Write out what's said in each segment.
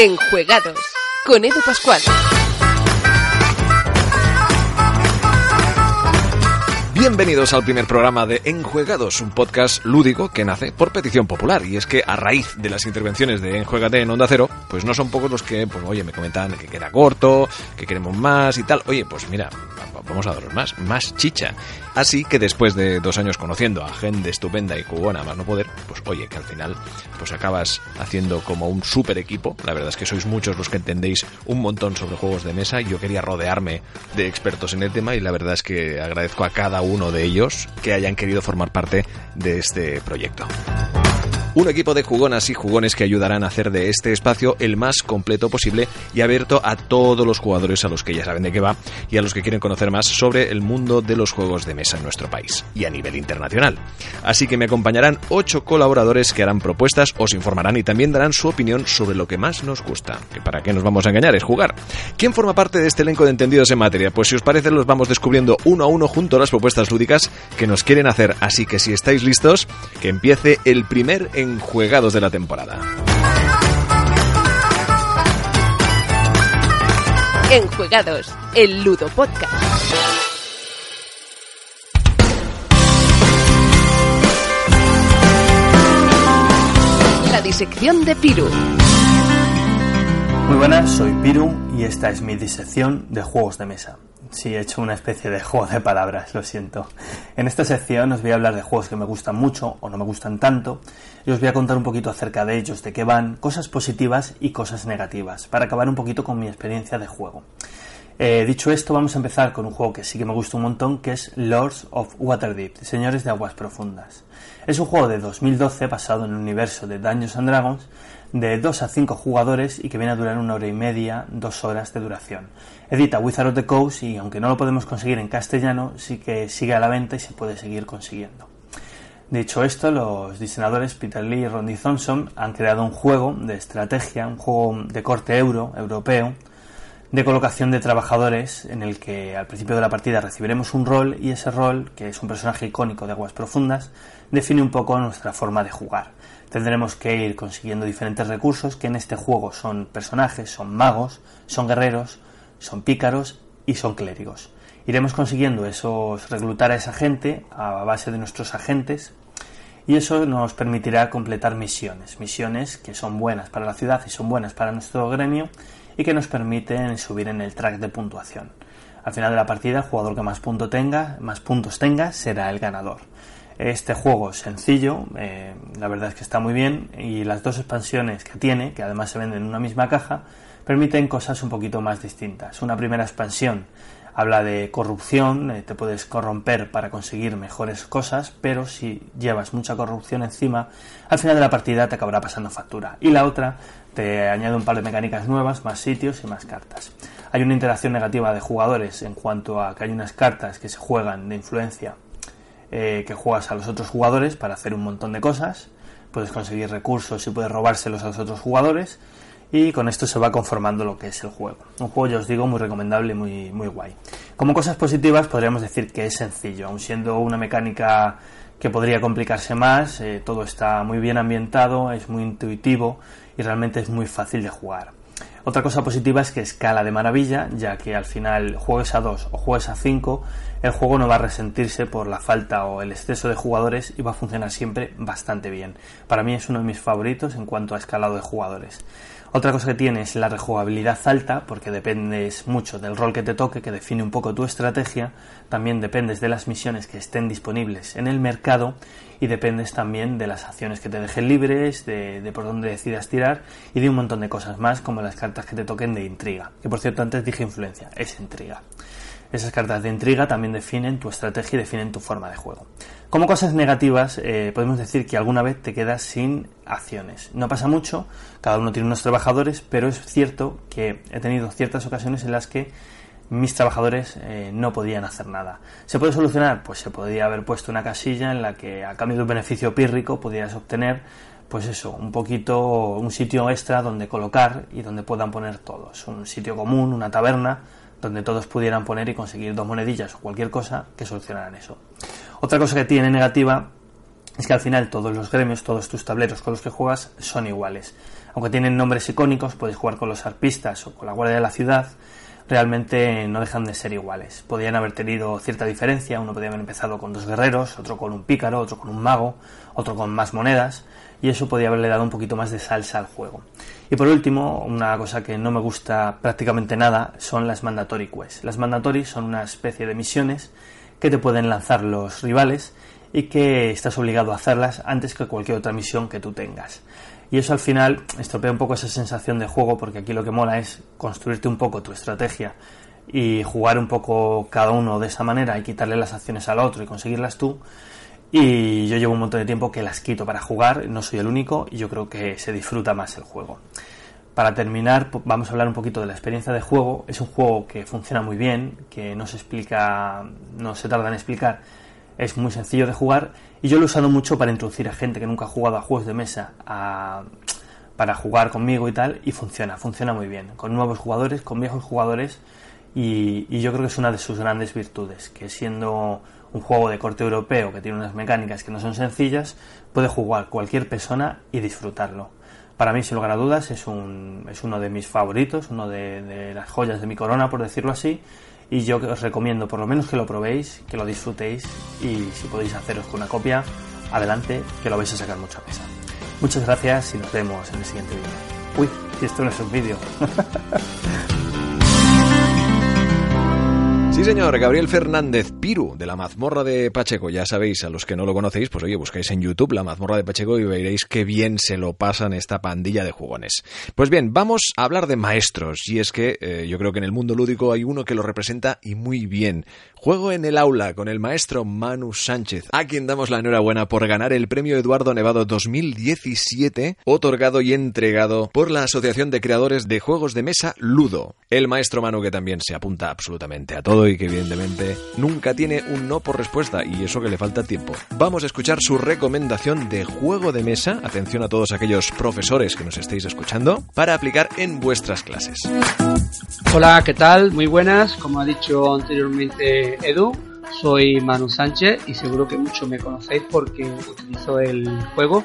Enjuegados con Edu Pascual. Bienvenidos al primer programa de Enjuegados, un podcast lúdico que nace por petición popular. Y es que a raíz de las intervenciones de Enjuegate en Onda Cero, pues no son pocos los que, pues oye, me comentan que queda corto, que queremos más y tal. Oye, pues mira, vamos a daros más, más chicha. Así que después de dos años conociendo a gente estupenda y jugona más no poder, pues oye, que al final pues acabas haciendo como un super equipo. La verdad es que sois muchos los que entendéis un montón sobre juegos de mesa. Yo quería rodearme de expertos en el tema y la verdad es que agradezco a cada uno de ellos que hayan querido formar parte de este proyecto. Un equipo de jugonas y jugones que ayudarán a hacer de este espacio el más completo posible y abierto a todos los jugadores a los que ya saben de qué va y a los que quieren conocer más sobre el mundo de los juegos de mesa en nuestro país y a nivel internacional. Así que me acompañarán ocho colaboradores que harán propuestas, os informarán y también darán su opinión sobre lo que más nos gusta, que para qué nos vamos a engañar es jugar. ¿Quién forma parte de este elenco de entendidos en materia? Pues si os parece los vamos descubriendo uno a uno junto a las propuestas lúdicas que nos quieren hacer, así que si estáis listos, que empiece el primer enjuegados de la temporada. Enjuegados, el Ludo Podcast. La disección de Piru. Muy buenas, soy Piru y esta es mi disección de juegos de mesa. Sí, he hecho una especie de juego de palabras, lo siento. En esta sección os voy a hablar de juegos que me gustan mucho o no me gustan tanto y os voy a contar un poquito acerca de ellos, de qué van, cosas positivas y cosas negativas, para acabar un poquito con mi experiencia de juego. Eh, dicho esto, vamos a empezar con un juego que sí que me gusta un montón, que es Lords of Waterdeep, Señores de Aguas Profundas. Es un juego de 2012 basado en el universo de Dungeons and Dragons, de 2 a 5 jugadores y que viene a durar una hora y media, dos horas de duración. Edita Wizard of the Coast y aunque no lo podemos conseguir en castellano, sí que sigue a la venta y se puede seguir consiguiendo. Dicho esto, los diseñadores Peter Lee y Rondy Thompson han creado un juego de estrategia, un juego de corte euro, europeo, de colocación de trabajadores en el que al principio de la partida recibiremos un rol y ese rol, que es un personaje icónico de Aguas Profundas, define un poco nuestra forma de jugar. Tendremos que ir consiguiendo diferentes recursos que en este juego son personajes, son magos, son guerreros, son pícaros y son clérigos. Iremos consiguiendo esos reclutar a esa gente a base de nuestros agentes y eso nos permitirá completar misiones, misiones que son buenas para la ciudad y son buenas para nuestro gremio y que nos permiten subir en el track de puntuación. Al final de la partida, el jugador que más, punto tenga, más puntos tenga será el ganador. Este juego es sencillo, eh, la verdad es que está muy bien y las dos expansiones que tiene, que además se venden en una misma caja, permiten cosas un poquito más distintas. Una primera expansión habla de corrupción, eh, te puedes corromper para conseguir mejores cosas, pero si llevas mucha corrupción encima, al final de la partida te acabará pasando factura. Y la otra te añade un par de mecánicas nuevas, más sitios y más cartas. Hay una interacción negativa de jugadores en cuanto a que hay unas cartas que se juegan de influencia eh, que juegas a los otros jugadores para hacer un montón de cosas. Puedes conseguir recursos y puedes robárselos a los otros jugadores. Y con esto se va conformando lo que es el juego. Un juego, ya os digo, muy recomendable y muy, muy guay. Como cosas positivas, podríamos decir que es sencillo, aun siendo una mecánica que podría complicarse más, eh, todo está muy bien ambientado, es muy intuitivo y realmente es muy fácil de jugar. Otra cosa positiva es que escala de maravilla, ya que al final juegues a 2 o juegues a 5, el juego no va a resentirse por la falta o el exceso de jugadores y va a funcionar siempre bastante bien. Para mí es uno de mis favoritos en cuanto a escalado de jugadores. Otra cosa que tiene es la rejugabilidad alta, porque dependes mucho del rol que te toque, que define un poco tu estrategia, también dependes de las misiones que estén disponibles en el mercado y dependes también de las acciones que te dejen libres, de, de, por dónde decidas tirar y de un montón de cosas más, como las cartas que te toquen de intriga. Que por cierto antes dije influencia, es intriga. Esas cartas de intriga también definen tu estrategia y definen tu forma de juego. Como cosas negativas, eh, podemos decir que alguna vez te quedas sin acciones. No pasa mucho, cada uno tiene unos trabajadores, pero es cierto que he tenido ciertas ocasiones en las que mis trabajadores eh, no podían hacer nada. ¿Se puede solucionar? Pues se podría haber puesto una casilla en la que a cambio de un beneficio pírrico podrías obtener pues eso, un poquito, un sitio extra donde colocar y donde puedan poner todos. Un sitio común, una taberna, donde todos pudieran poner y conseguir dos monedillas o cualquier cosa que solucionaran eso. Otra cosa que tiene negativa es que al final todos los gremios, todos tus tableros con los que juegas son iguales. Aunque tienen nombres icónicos, puedes jugar con los arpistas o con la Guardia de la Ciudad, realmente no dejan de ser iguales. Podrían haber tenido cierta diferencia, uno podría haber empezado con dos guerreros, otro con un pícaro, otro con un mago, otro con más monedas, y eso podría haberle dado un poquito más de salsa al juego. Y por último, una cosa que no me gusta prácticamente nada son las mandatory quests. Las mandatory son una especie de misiones que te pueden lanzar los rivales y que estás obligado a hacerlas antes que cualquier otra misión que tú tengas. Y eso al final estropea un poco esa sensación de juego porque aquí lo que mola es construirte un poco tu estrategia y jugar un poco cada uno de esa manera y quitarle las acciones al otro y conseguirlas tú. Y yo llevo un montón de tiempo que las quito para jugar, no soy el único y yo creo que se disfruta más el juego. Para terminar, vamos a hablar un poquito de la experiencia de juego. Es un juego que funciona muy bien, que no se explica, no se tarda en explicar, es muy sencillo de jugar y yo lo he usado mucho para introducir a gente que nunca ha jugado a juegos de mesa para jugar conmigo y tal y funciona, funciona muy bien, con nuevos jugadores, con viejos jugadores y, y yo creo que es una de sus grandes virtudes, que siendo un juego de corte europeo que tiene unas mecánicas que no son sencillas, puede jugar cualquier persona y disfrutarlo. Para mí, sin lugar a dudas, es, un, es uno de mis favoritos, uno de las joyas de mi corona, por decirlo así, y yo os recomiendo por lo menos que lo probéis, que lo disfrutéis y si podéis haceros con una copia, adelante, que lo vais a sacar mucho a pesa. Muchas gracias y nos vemos en el siguiente vídeo. Uy, esto no es un vídeo. Sí, señor, Gabriel Fernández Piru, de la mazmorra de Pacheco. Ya sabéis, a los que no lo conocéis, pues oye, buscáis en YouTube la mazmorra de Pacheco y veréis qué bien se lo pasan esta pandilla de jugones. Pues bien, vamos a hablar de maestros. Y es que eh, yo creo que en el mundo lúdico hay uno que lo representa y muy bien. Juego en el aula con el maestro Manu Sánchez, a quien damos la enhorabuena por ganar el premio Eduardo Nevado 2017, otorgado y entregado por la Asociación de Creadores de Juegos de Mesa Ludo. El maestro Manu que también se apunta absolutamente a todo y que evidentemente nunca tiene un no por respuesta y eso que le falta tiempo. Vamos a escuchar su recomendación de juego de mesa, atención a todos aquellos profesores que nos estéis escuchando, para aplicar en vuestras clases. Hola, ¿qué tal? Muy buenas, como ha dicho anteriormente Edu, soy Manu Sánchez y seguro que muchos me conocéis porque utilizo el juego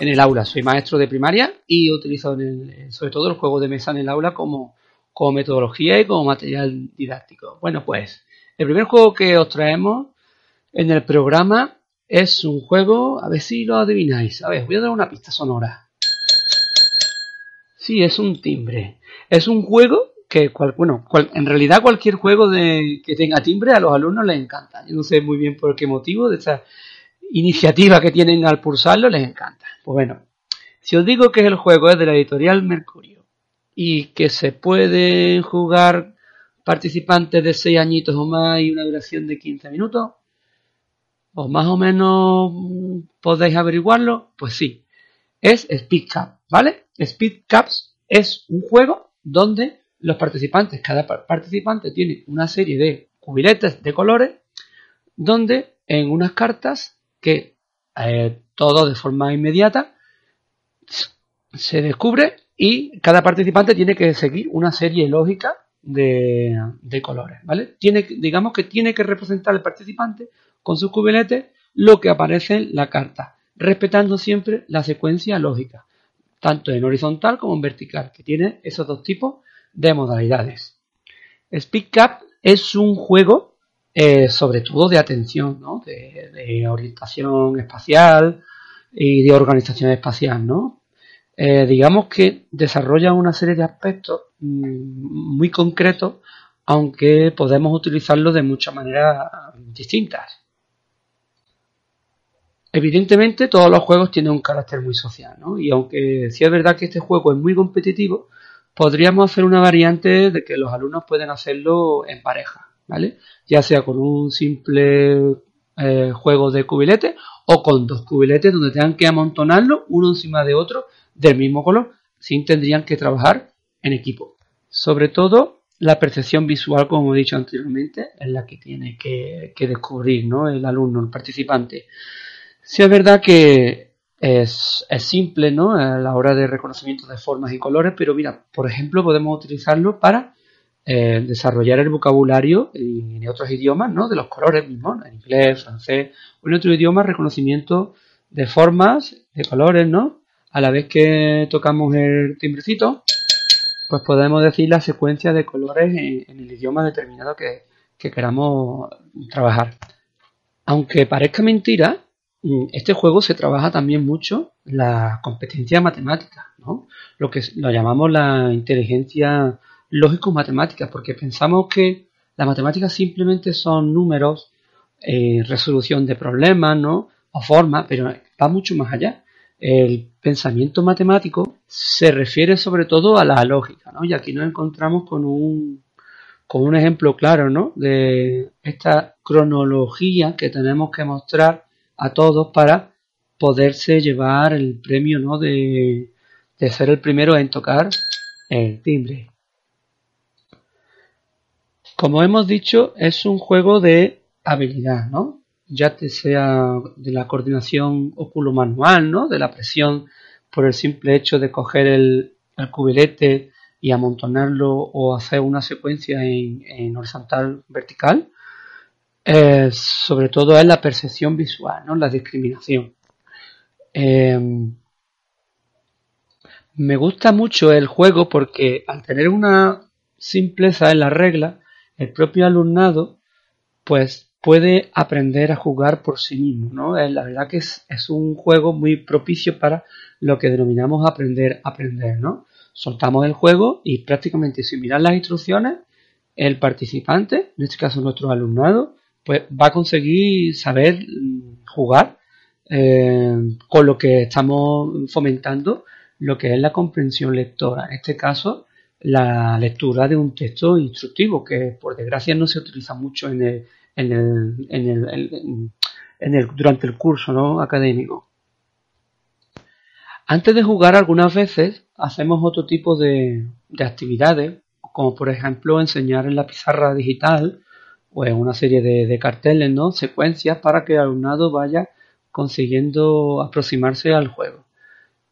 en el aula. Soy maestro de primaria y utilizo sobre todo el juego de mesa en el aula como como metodología y como material didáctico. Bueno, pues el primer juego que os traemos en el programa es un juego, a ver si lo adivináis. A ver, voy a dar una pista sonora. Sí, es un timbre. Es un juego que, bueno, en realidad cualquier juego de, que tenga timbre a los alumnos les encanta. Yo no sé muy bien por qué motivo de esta iniciativa que tienen al pulsarlo les encanta. Pues bueno, si os digo que el juego es de la editorial Mercurio y que se pueden jugar participantes de 6 añitos o más y una duración de 15 minutos, o más o menos podéis averiguarlo, pues sí, es Speed Cup, ¿vale? Speed Cups es un juego donde los participantes, cada participante tiene una serie de cubiletes de colores, donde en unas cartas que eh, todo de forma inmediata se descubre y cada participante tiene que seguir una serie lógica de, colores, ¿vale? Tiene, digamos que tiene que representar el participante con sus cubiletes lo que aparece en la carta, respetando siempre la secuencia lógica, tanto en horizontal como en vertical, que tiene esos dos tipos de modalidades. Speed Cup es un juego eh, sobre todo de atención, ¿no? de, de orientación espacial y de organización espacial, ¿no? Eh, digamos que desarrolla una serie de aspectos mm, muy concretos, aunque podemos utilizarlo de muchas maneras distintas. Evidentemente todos los juegos tienen un carácter muy social, ¿no? Y aunque sí es verdad que este juego es muy competitivo, podríamos hacer una variante de que los alumnos pueden hacerlo en pareja, ¿vale? Ya sea con un simple eh, juego de cubiletes o con dos cubiletes donde tengan que amontonarlo uno encima de otro del mismo color, sin tendrían que trabajar en equipo. Sobre todo la percepción visual, como he dicho anteriormente, es la que tiene que, descubrir ¿no? el alumno, el participante. Si es verdad que es, simple ¿no? a la hora de reconocimiento de formas y colores, pero mira, por ejemplo, podemos utilizarlo para eh, desarrollar el vocabulario en, otros idiomas, ¿no? De los colores mismos, en inglés, francés o en otro idioma, reconocimiento de formas, de colores, ¿no? A la vez que tocamos el timbrecito, pues podemos decir la secuencia de colores en, el idioma determinado que, que queramos trabajar. Aunque parezca mentira, mm, este juego se trabaja también mucho la competencia matemática, ¿no? Lo que lo llamamos la inteligencia lógico-matemática, porque pensamos que la matemática simplemente son números, eh, resolución de problemas, ¿no? O formas, pero va mucho más allá. El pensamiento matemático se refiere sobre todo a la lógica, ¿no? Y aquí nos encontramos con un, con un ejemplo claro, ¿no? De esta cronología que tenemos que mostrar a todos para poderse llevar el premio, ¿no? De, de ser el primero en tocar el timbre. Como hemos dicho, es un juego de habilidad, ¿no? Ya te sea de la coordinación óculo-manual, ¿no? De la presión por el simple hecho de coger el, cubilete y amontonarlo o hacer una secuencia en, horizontal vertical. Eh, sobre todo es la percepción visual, ¿no? La discriminación. Eh, me gusta mucho el juego porque al tener una simpleza en la regla, el propio alumnado pues puede aprender a jugar por sí mismo, ¿no? Eh, la verdad que es, un juego muy propicio para lo que denominamos aprender aprender, ¿no? Soltamos el juego y prácticamente sin mirar las instrucciones, el participante, en este caso nuestro alumnado, pues va a conseguir saber mm, jugar eh, con lo que estamos fomentando, lo que es la comprensión lectora. En este caso, la lectura de un texto instructivo, que por desgracia no se utiliza mucho en el, en el, en el, en el durante el curso ¿no? académico. Antes de jugar algunas veces hacemos otro tipo de, de actividades, como por ejemplo enseñar en la pizarra digital o en una serie de, carteles, ¿no? secuencias para que el alumnado vaya consiguiendo aproximarse al juego.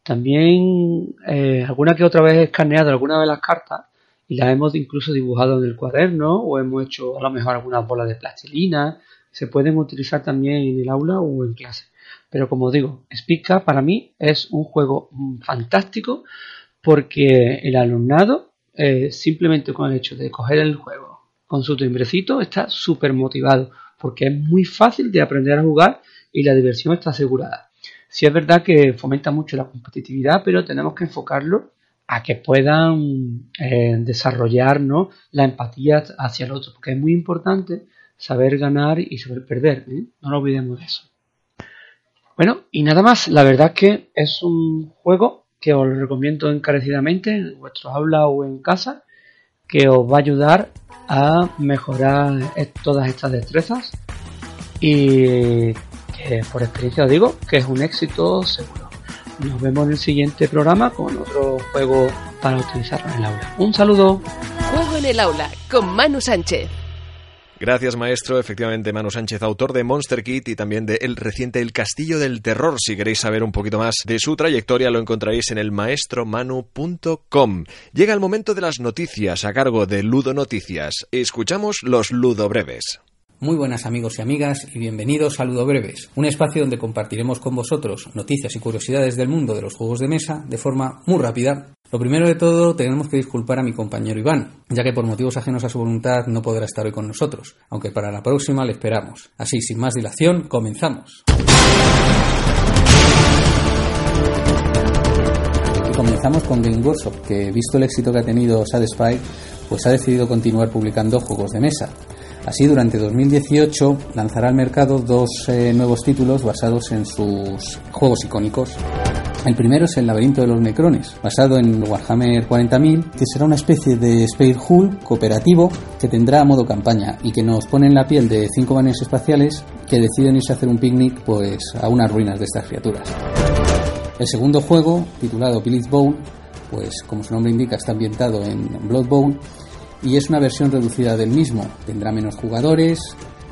También eh, alguna que otra vez he escaneado alguna de las cartas y las hemos incluso dibujado en el cuaderno o hemos hecho a lo mejor algunas bolas de plastilina. Se pueden utilizar también en el aula o en clase. Pero como digo, Spica para mí es un juego mm, fantástico porque el alumnado eh, simplemente con el hecho de coger el juego con su timbrecito está súper motivado porque es muy fácil de aprender a jugar y la diversión está asegurada. Sí es verdad que fomenta mucho la competitividad, pero tenemos que enfocarlo a que puedan eh, desarrollar la empatía hacia el otro, porque es muy importante saber ganar y saber perder, ¿eh? no lo olvidemos de eso. Bueno, y nada más, la verdad es que es un juego que os recomiendo encarecidamente en vuestro aula o en casa, que os va a ayudar a mejorar todas estas destrezas y por experiencia os digo que es un éxito seguro. Nos vemos en el siguiente programa con otro juego para utilizarlo en el aula. Un saludo. Juego en el aula con Manu Sánchez. Gracias, maestro. Efectivamente, Manu Sánchez, autor de Monster Kit y también de el reciente El Castillo del Terror. Si queréis saber un poquito más de su trayectoria, lo encontraréis en el maestromanu.com. Llega el momento de las noticias a cargo de Ludo Noticias. Escuchamos los Ludo Breves. Muy buenas amigos y amigas y bienvenidos a Ludo Breves, un espacio donde compartiremos con vosotros noticias y curiosidades del mundo de los juegos de mesa de forma muy rápida. Lo primero de todo, tenemos que disculpar a mi compañero Iván, ya que por motivos ajenos a su voluntad no podrá estar hoy con nosotros, aunque para la próxima le esperamos. Así, sin más dilación, comenzamos. Comenzamos con Game Workshop, que visto el éxito que ha tenido Sad Spy, pues ha decidido continuar publicando juegos de mesa. Así, durante 2018 lanzará al mercado dos eh, nuevos títulos basados en sus juegos icónicos. El primero es El laberinto de los necrones, basado en Warhammer 40.000, que será una especie de Space Hull cooperativo que tendrá modo campaña y que nos pone en la piel de cinco banes espaciales que deciden irse a hacer un picnic pues, a unas ruinas de estas criaturas. El segundo juego, titulado Billy's Bowl, pues como su nombre indica está ambientado en Blood Bowl, y es una versión reducida del mismo. Tendrá menos jugadores,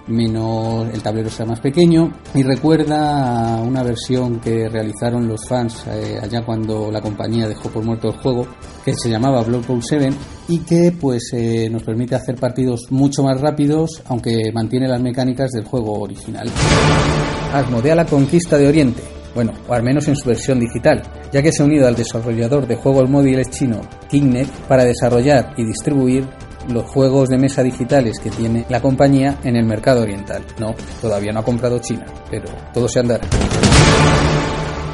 menos el tablero será más pequeño y recuerda una versión que realizaron los fans eh, allá cuando la compañía dejó por muerto el juego que se llamaba Blood Bowl 7 y que pues eh, nos permite hacer partidos mucho más rápidos aunque mantiene las mecánicas del juego original. Asmodea la conquista de Oriente bueno, o al menos en su versión digital, ya que se ha unido al desarrollador de juegos móviles chino Kingnet para desarrollar y distribuir los juegos de mesa digitales que tiene la compañía en el mercado oriental. No, todavía no ha comprado China, pero todo se andará.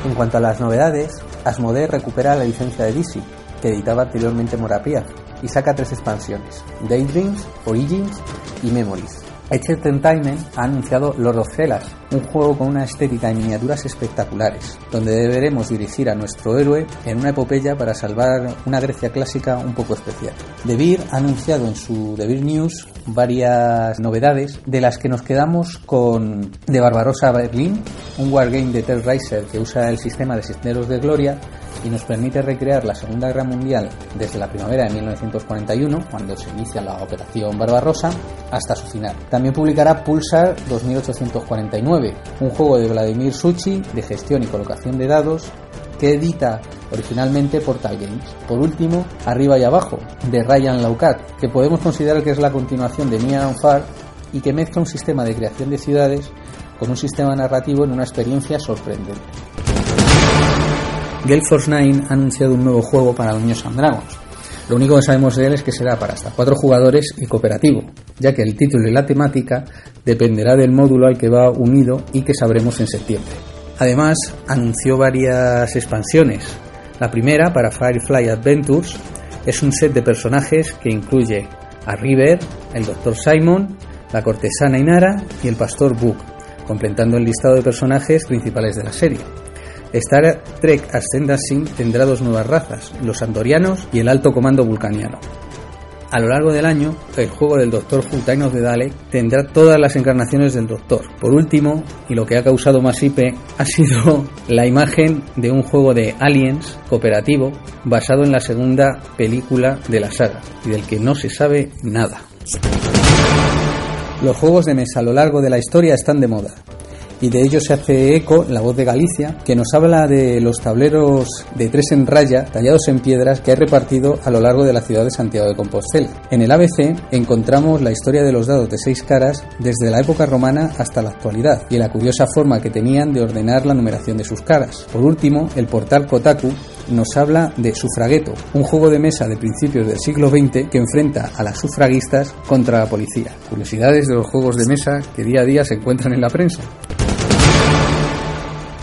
En cuanto a las novedades, Asmodee recupera la licencia de DC, que editaba anteriormente Morapia, y saca tres expansiones, Daydreams, Origins y Memories. Edge Entertainment ha anunciado Lord of Hellas, un juego con una estética y miniaturas espectaculares, donde deberemos dirigir a nuestro héroe en una epopeya para salvar una Grecia clásica un poco especial. The Beer ha anunciado en su The Beer News varias novedades, de las que nos quedamos con The Barbarossa Berlin, un wargame de Terraiser que usa el sistema de Cisneros de Gloria y nos permite recrear la Segunda Guerra Mundial desde la primavera de 1941, cuando se inicia la Operación Barbarossa, hasta su final. También publicará Pulsar 2849, un juego de Vladimir Suchi de gestión y colocación de dados que edita originalmente Portal Games. Por último, Arriba y Abajo, de Ryan Laucat, que podemos considerar que es la continuación de and Far y que mezcla un sistema de creación de ciudades con un sistema narrativo en una experiencia sorprendente. Gale Force 9 ha anunciado un nuevo juego para Dungeons and Dragons. Lo único que sabemos de él es que será para hasta cuatro jugadores y cooperativo, ya que el título y la temática dependerá del módulo al que va unido y que sabremos en septiembre. Además, anunció varias expansiones. La primera, para Firefly Adventures, es un set de personajes que incluye a River, el Dr. Simon, la cortesana Inara y el pastor Book, completando el listado de personajes principales de la serie. Star Trek Ascendancy tendrá dos nuevas razas, los andorianos y el alto comando vulcaniano. A lo largo del año, el juego del Doctor Who Time of the Dalek tendrá todas las encarnaciones del Doctor. Por último, y lo que ha causado más IP, ha sido la imagen de un juego de Aliens cooperativo basado en la segunda película de la saga y del que no se sabe nada. Los juegos de mesa a lo largo de la historia están de moda y de ello se hace eco la voz de Galicia, que nos habla de los tableros de tres en raya tallados en piedras que ha repartido a lo largo de la ciudad de Santiago de Compostela. En el ABC encontramos la historia de los dados de seis caras desde la época romana hasta la actualidad y la curiosa forma que tenían de ordenar la numeración de sus caras. Por último, el portal Kotaku nos habla de Sufragueto, un juego de mesa de principios del siglo XX que enfrenta a las sufragistas contra la policía. Curiosidades de los juegos de mesa que día a día se encuentran en la prensa.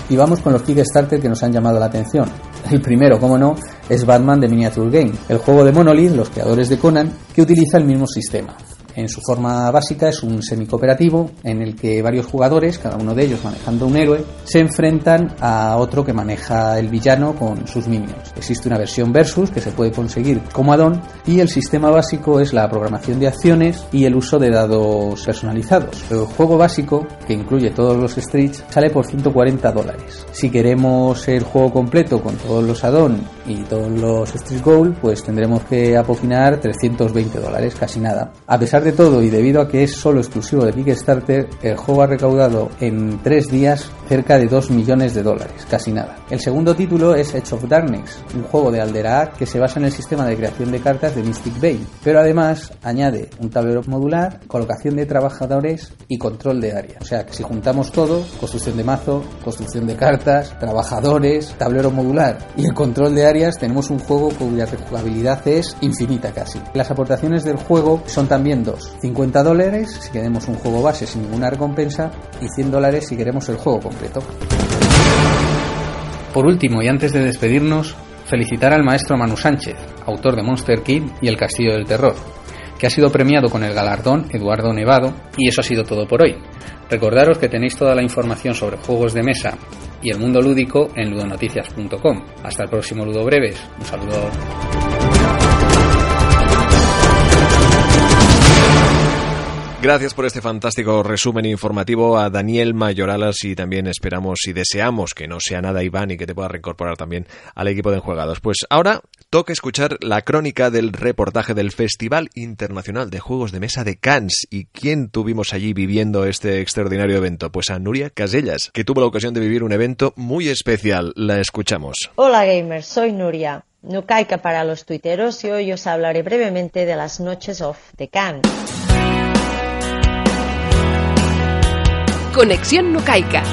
Y vamos con los Kickstarter que nos han llamado la atención. El primero, como no, es Batman de Miniature Game, el juego de Monolith, los creadores de Conan, que utiliza el mismo sistema. En su forma básica es un semi-cooperativo en el que varios jugadores, cada uno de ellos manejando un héroe, se enfrentan a otro que maneja el villano con sus minions. Existe una versión versus que se puede conseguir como addon y el sistema básico es la programación de acciones y el uso de dados personalizados. El juego básico, que incluye todos los streets, sale por 140 dólares. Si queremos el juego completo con todos los addon y todos los street gold, pues tendremos que apoquinar 320 dólares, casi nada. A pesar de todo y debido a que es solo exclusivo de Kickstarter, el juego ha recaudado en tres días cerca de 2 millones de dólares, casi nada. El segundo título es Edge of Darkness, un juego de Alderac que se basa en el sistema de creación de cartas de Mystic Bay, pero además añade un tablero modular, colocación de trabajadores y control de área. O sea que si juntamos todo, construcción de mazo, construcción de cartas, trabajadores, tablero modular y el control de áreas, tenemos un juego cuya rejugabilidad es infinita casi. Las aportaciones del juego son también dos 50 dólares si queremos un juego base sin ninguna recompensa y 100 dólares si queremos el juego completo. Por último, y antes de despedirnos, felicitar al maestro Manu Sánchez, autor de Monster Kid y El Castillo del Terror, que ha sido premiado con el galardón Eduardo Nevado, y eso ha sido todo por hoy. Recordaros que tenéis toda la información sobre juegos de mesa y el mundo lúdico en ludonoticias.com. Hasta el próximo Ludo Breves. Un saludo. Gracias por este fantástico resumen informativo a Daniel Mayoralas y también esperamos y deseamos que no sea nada Iván y que te pueda reincorporar también al equipo de enjuegados. Pues ahora toca escuchar la crónica del reportaje del Festival Internacional de Juegos de Mesa de Cannes. ¿Y quién tuvimos allí viviendo este extraordinario evento? Pues a Nuria Casellas, que tuvo la ocasión de vivir un evento muy especial. La escuchamos. Hola gamers, soy Nuria. No para los tuiteros y hoy os hablaré brevemente de las noches off de Cannes. Conexión Nucaica.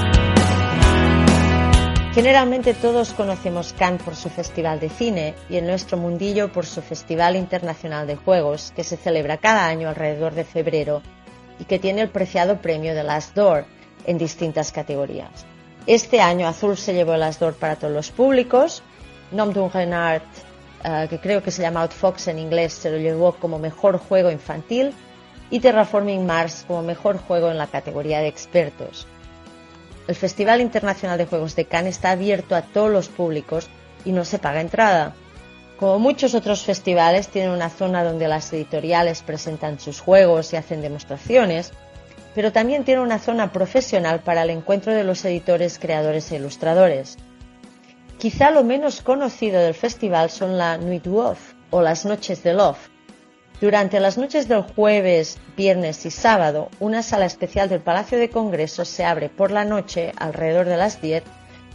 Generalmente todos conocemos Cannes por su festival de cine y en nuestro mundillo por su Festival Internacional de Juegos, que se celebra cada año alrededor de febrero y que tiene el preciado premio de Last Door en distintas categorías. Este año Azul se llevó el Last Door para todos los públicos, Nom d'un Renard, eh, que creo que se llama Outfox en inglés, se lo llevó como mejor juego infantil y Terraforming Mars como mejor juego en la categoría de expertos. El Festival Internacional de Juegos de Cannes está abierto a todos los públicos y no se paga entrada. Como muchos otros festivales, tiene una zona donde las editoriales presentan sus juegos y hacen demostraciones, pero también tiene una zona profesional para el encuentro de los editores, creadores e ilustradores. Quizá lo menos conocido del festival son la Nuit Off o las Noches del Off, durante las noches del jueves, viernes y sábado, una sala especial del Palacio de Congresos se abre por la noche alrededor de las 10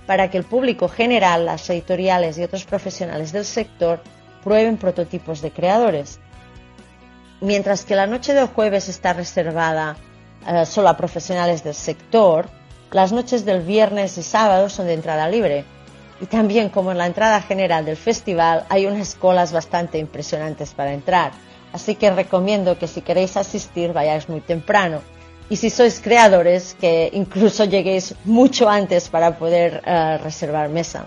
para que el público general, las editoriales y otros profesionales del sector prueben prototipos de creadores. Mientras que la noche del jueves está reservada eh, solo a profesionales del sector, las noches del viernes y sábado son de entrada libre. Y también como en la entrada general del festival hay unas colas bastante impresionantes para entrar Así que recomiendo que si queréis asistir vayáis muy temprano. Y si sois creadores, que incluso lleguéis mucho antes para poder eh, reservar mesa.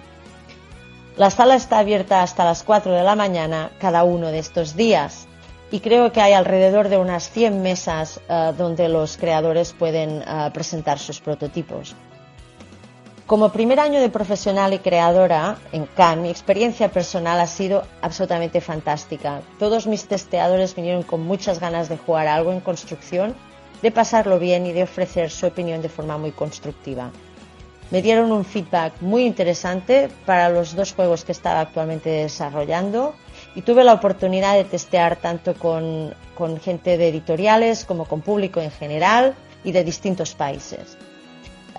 La sala está abierta hasta las 4 de la mañana cada uno de estos días y creo que hay alrededor de unas 100 mesas eh, donde los creadores pueden eh, presentar sus prototipos. Como primer año de profesional y creadora en Cannes, mi experiencia personal ha sido absolutamente fantástica. Todos mis testeadores vinieron con muchas ganas de jugar algo en construcción, de pasarlo bien y de ofrecer su opinión de forma muy constructiva. Me dieron un feedback muy interesante para los dos juegos que estaba actualmente desarrollando y tuve la oportunidad de testear tanto con, con gente de editoriales como con público en general y de distintos países.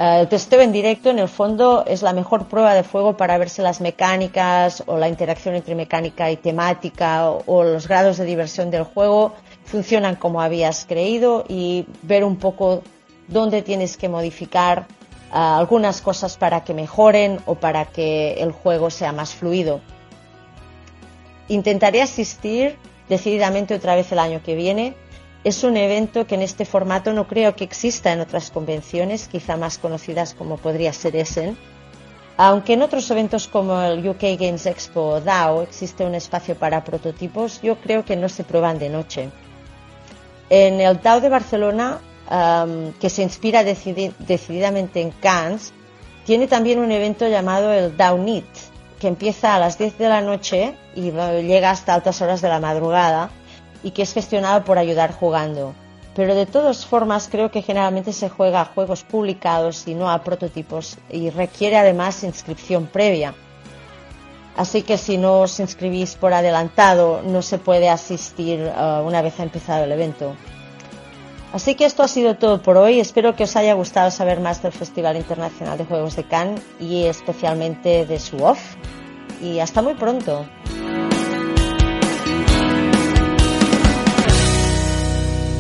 Eh, el testeo en directo, en el fondo, es la mejor prueba de fuego para ver si las mecánicas o la interacción entre mecánica y temática o, los grados de diversión del juego funcionan como habías creído y ver un poco dónde tienes que modificar eh, algunas cosas para que mejoren o para que el juego sea más fluido. Intentaré asistir decididamente otra vez el año que viene es un evento que en este formato no creo que exista en otras convenciones, quizá más conocidas como podría ser Essen, aunque en otros eventos como el UK Games Expo o DAO existe un espacio para prototipos, yo creo que no se prueban de noche. En el DAO de Barcelona, que se inspira decididamente en Cannes, tiene también un evento llamado el DAO NIT, que empieza a las 10 de la noche y llega hasta altas horas de la madrugada y que es gestionado por ayudar jugando. Pero de todas formas creo que generalmente se juega a juegos publicados y no a prototipos y requiere además inscripción previa. Así que si no os inscribís por adelantado no se puede asistir uh, una vez ha empezado el evento. Así que esto ha sido todo por hoy. Espero que os haya gustado saber más del Festival Internacional de Juegos de Cannes y especialmente de su off. Y hasta muy pronto.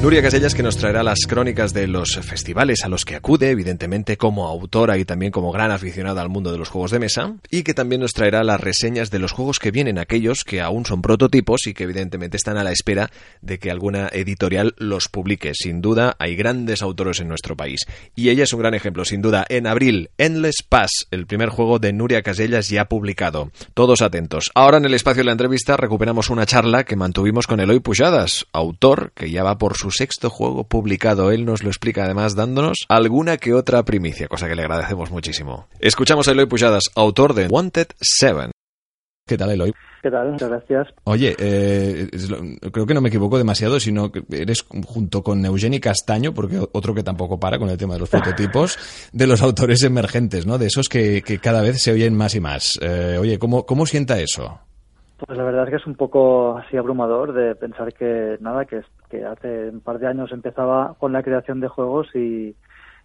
Nuria Casellas que nos traerá las crónicas de los festivales a los que acude, evidentemente como autora y también como gran aficionada al mundo de los juegos de mesa, y que también nos traerá las reseñas de los juegos que vienen, aquellos que aún son prototipos y que evidentemente están a la espera de que alguna editorial los publique. Sin duda hay grandes autores en nuestro país. Y ella es un gran ejemplo, sin duda. En abril, Endless Pass, el primer juego de Nuria Casellas ya publicado. Todos atentos. Ahora en el espacio de la entrevista recuperamos una charla que mantuvimos con Eloy Pujadas, autor que ya va por su sexto juego publicado. Él nos lo explica además dándonos alguna que otra primicia, cosa que le agradecemos muchísimo. Escuchamos a Eloy Pujadas, autor de Wanted 7. ¿Qué tal, Eloy? ¿Qué tal? Muchas gracias. Oye, eh, creo que no me equivoco demasiado, sino que eres junto con Eugeni Castaño, porque otro que tampoco para con el tema de los prototipos, de los autores emergentes, ¿no? De esos que, cada vez se oyen más y más. Eh, oye, ¿cómo, ¿cómo sienta eso? Pues la verdad es que es un poco así abrumador de pensar que nada, que, hace un par de años empezaba con la creación de juegos y,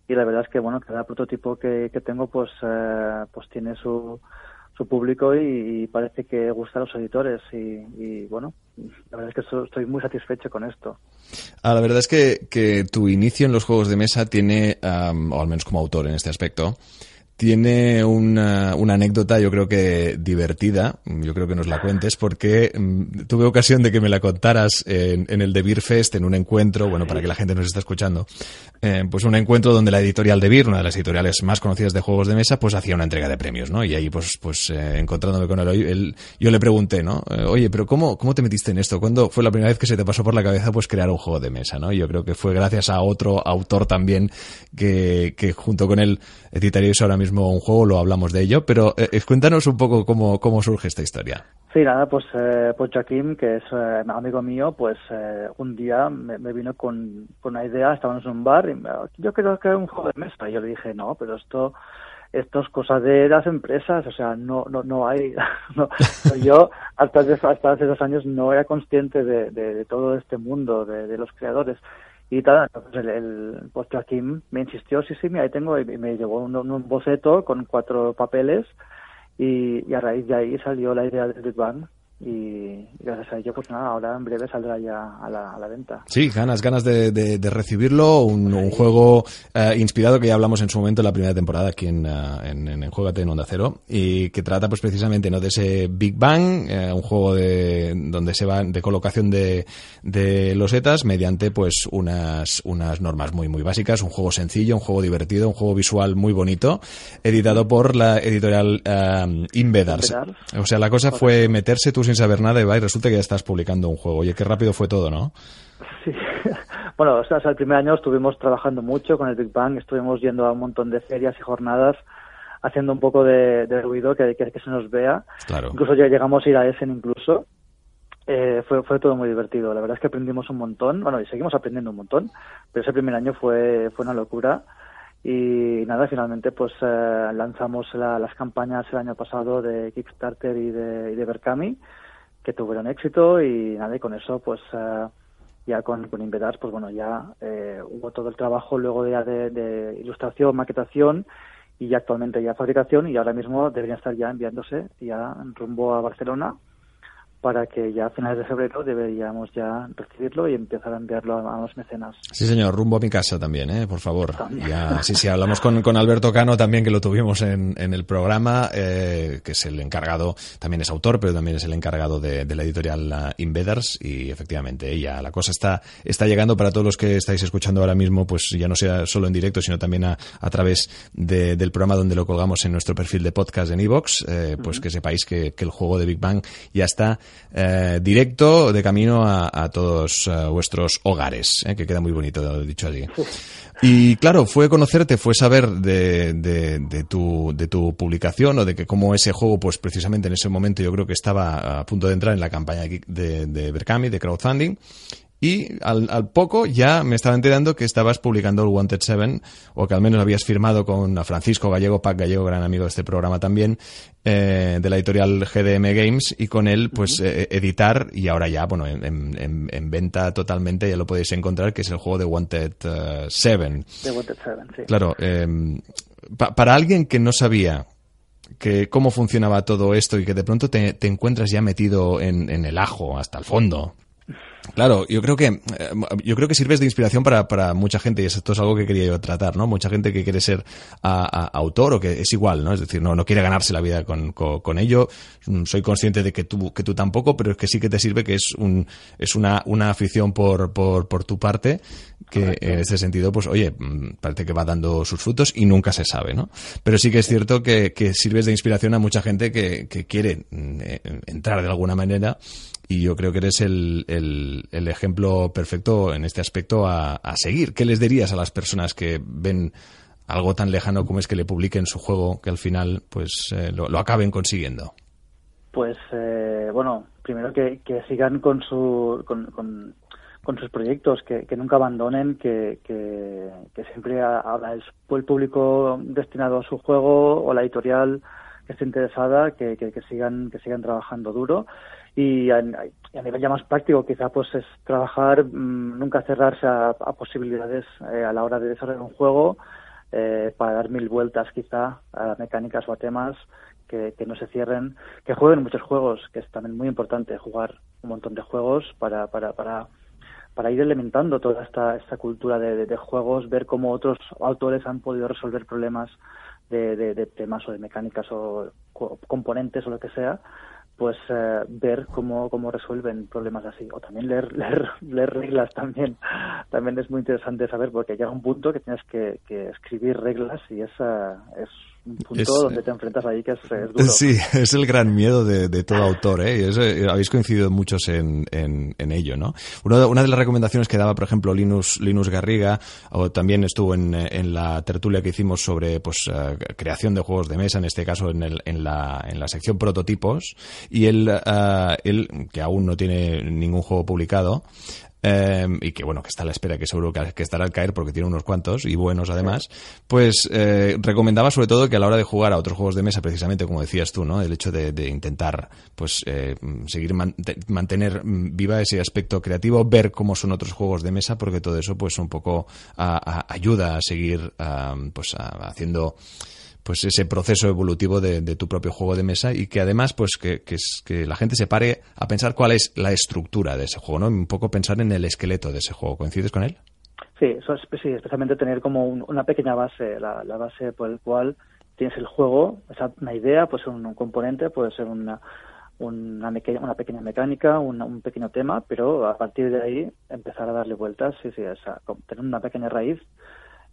y la verdad es que bueno, cada prototipo que, tengo pues, eh, pues tiene su, su público y, parece que gusta a los editores y, bueno, la verdad es que estoy muy satisfecho con esto. Ah, la verdad es que, que tu inicio en los juegos de mesa tiene, o al menos como autor en este aspecto, tiene una, anécdota, yo creo que divertida, yo creo que nos la cuentes, porque mm, tuve ocasión de que me la contaras en, en, el de Beer Fest, en un encuentro, bueno, para que la gente nos esté escuchando, eh, pues un encuentro donde la editorial de Beer, una de las editoriales más conocidas de juegos de mesa, pues hacía una entrega de premios, ¿no? Y ahí, pues, pues eh, encontrándome con él, él, yo le pregunté, ¿no? Eh, Oye, pero ¿cómo, ¿cómo te metiste en esto? ¿Cuándo fue la primera vez que se te pasó por la cabeza, pues, crear un juego de mesa, ¿no? Yo creo que fue gracias a otro autor también que, que junto con él editaríais ahora mismo un juego, lo hablamos de ello, pero eh, cuéntanos un poco cómo, cómo surge esta historia. Sí, nada, pues, eh, pues Joaquín, que es eh, amigo mío, pues eh, un día me, vino con, con, una idea, estábamos en un bar y me, yo quiero crear un juego de mesa. Y yo le dije, no, pero esto esto es cosa de las empresas, o sea, no no no hay. yo hasta hace, hasta hace dos años no era consciente de, de, todo este mundo, de los creadores. Y tal, entonces el, el pues Joaquín me insistió, sí, sí, mira, ahí tengo, y me llevó un, un boceto con cuatro papeles y, y, a raíz de ahí salió la idea del Big Bang y gracias a ello pues nada ahora en breve saldrá ya a la, a la venta. Sí ganas ganas de, de, de recibirlo. Un, un juego uh, inspirado que ya hablamos en su momento en la primera temporada aquí en, uh, en, en, en Juegate en Onda Cero y que trata pues precisamente no de ese Big Bang uh, un juego de donde se va de colocación de, de losetas mediante pues unas unas normas muy muy básicas. Un juego sencillo un juego divertido un juego visual muy bonito editado por la editorial Invedars o sea la cosa fue meterse tus sin saber nada y va y resulta que ya estás publicando un juego. Oye, qué rápido fue todo, ¿no? Sí. Bueno, o sea, el primer año estuvimos trabajando mucho con el Big Bang, estuvimos yendo a un montón de ferias y jornadas haciendo un poco de, de ruido, que, que, que, se nos vea. Claro. Incluso ya llegamos a ir a Essen incluso. Eh, fue, fue todo muy divertido. La verdad es que aprendimos un montón. Bueno, y seguimos aprendiendo un montón, pero ese primer año fue, fue una locura. Y nada, finalmente pues eh, lanzamos la, las campañas el año pasado de Kickstarter y de, y de Berkami, que tuvieron éxito y nada, y con eso pues eh, ya con, con Invedars pues bueno, ya eh, hubo todo el trabajo luego de, de, de, ilustración, maquetación y ya actualmente ya fabricación y ahora mismo deberían estar ya enviándose ya rumbo a Barcelona para que ya a finales de febrero deberíamos ya recibirlo y empezar a enviarlo a, a los mecenas. Sí, señor, rumbo a mi casa también, ¿eh? por favor. Ya, sí, sí, hablamos con, con Alberto Cano también, que lo tuvimos en, en el programa, eh, que es el encargado, también es autor, pero también es el encargado de, de la editorial Inveders, y efectivamente, ya la cosa está, está llegando para todos los que estáis escuchando ahora mismo, pues ya no sea solo en directo, sino también a, a través de, del programa donde lo colgamos en nuestro perfil de podcast en iVoox, eh, pues uh -huh. que sepáis que, que el juego de Big Bang ya está eh, directo de camino a, a todos uh, vuestros hogares, eh, que queda muy bonito dicho así. Y claro, fue conocerte, fue saber de, de, de, tu, de tu publicación o de que como ese juego, pues precisamente en ese momento yo creo que estaba a punto de entrar en la campaña de, de Berkami, de crowdfunding, y al, al, poco ya me estaba enterando que estabas publicando el Wanted Seven, o que al menos habías firmado con Francisco Gallego, Pac Gallego, gran amigo de este programa también, eh, de la editorial GDM Games, y con él, pues, uh -huh. eh, editar, y ahora ya, bueno, en, en, en, venta totalmente, ya lo podéis encontrar, que es el juego de Wanted uh, Seven. De Wanted Seven, sí. Claro, eh, pa para alguien que no sabía que cómo funcionaba todo esto y que de pronto te, te encuentras ya metido en, en el ajo hasta el fondo, Claro, yo creo que eh, yo creo que sirves de inspiración para, para mucha gente y esto es algo que quería yo tratar, ¿no? Mucha gente que quiere ser a, a, autor o que es igual, ¿no? Es decir, no, no quiere ganarse la vida con, con, con, ello. Soy consciente de que tú, que tú tampoco, pero es que sí que te sirve que es un, es una, una afición por, por, por tu parte que Correcto. en ese sentido, pues oye, mm, parece que va dando sus frutos y nunca se sabe, ¿no? Pero sí que es cierto que, que sirves de inspiración a mucha gente que, que quiere mm, eh, entrar de alguna manera y yo creo que eres el, el, el ejemplo perfecto en este aspecto a, a, seguir. ¿Qué les dirías a las personas que ven algo tan lejano como es que le publiquen su juego que al final pues eh, lo, lo, acaben consiguiendo? Pues eh, bueno, primero que, que, sigan con su con, con, con sus proyectos, que, nunca abandonen, que, siempre habrá el, el público destinado a su juego o la editorial que esté interesada, que, sigan que sigan trabajando duro. Y a, a, nivel ya más práctico quizá pues es trabajar mmm, nunca cerrarse a, a posibilidades eh, a la hora de desarrollar un juego eh, para dar mil vueltas quizá a mecánicas o a temas que, que, no se cierren que jueguen muchos juegos que es también muy importante jugar un montón de juegos para para para para ir alimentando toda esta, esta cultura de, de, juegos, ver cómo otros autores han podido resolver problemas de, de temas o de mecánicas o componentes o lo que sea, pues eh, ver cómo, cómo resuelven problemas así. O también leer, leer leer reglas también. También es muy interesante saber porque llega un punto que tienes que, que escribir reglas y esa es un punto donde te enfrentas ahí que es, duro. Sí, es el gran miedo de, de todo autor, ¿eh? Eh, habéis coincidido muchos en, en, en ello, ¿no? Una, una, de las recomendaciones que daba, por ejemplo, Linus, Linus Garriga, o también estuvo en, en la tertulia que hicimos sobre pues uh, creación de juegos de mesa, en este caso en, el, en, la, en la sección prototipos, y él, uh, él, que aún no tiene ningún juego publicado, eh, y que bueno, que está a la espera, que seguro que, que, estará al caer porque tiene unos cuantos y buenos además, pues eh, recomendaba sobre todo que a la hora de jugar a otros juegos de mesa, precisamente como decías tú, ¿no? El hecho de, intentar pues eh, seguir man mantener viva ese aspecto creativo, ver cómo son otros juegos de mesa, porque todo eso pues un poco a, ayuda a seguir pues haciendo pues ese proceso evolutivo de, tu propio juego de mesa y que además pues que, que, que, la gente se pare a pensar cuál es la estructura de ese juego, ¿no? Un poco pensar en el esqueleto de ese juego. ¿Coincides con él? Sí, eso es, sí especialmente tener como un, una pequeña base, la, la, base por el cual tienes el juego, esa, una idea, puede un, componente, puede ser una, una, una pequeña mecánica, un, un, pequeño tema, pero a partir de ahí empezar a darle vueltas, sí, sí, esa, tener una pequeña raíz.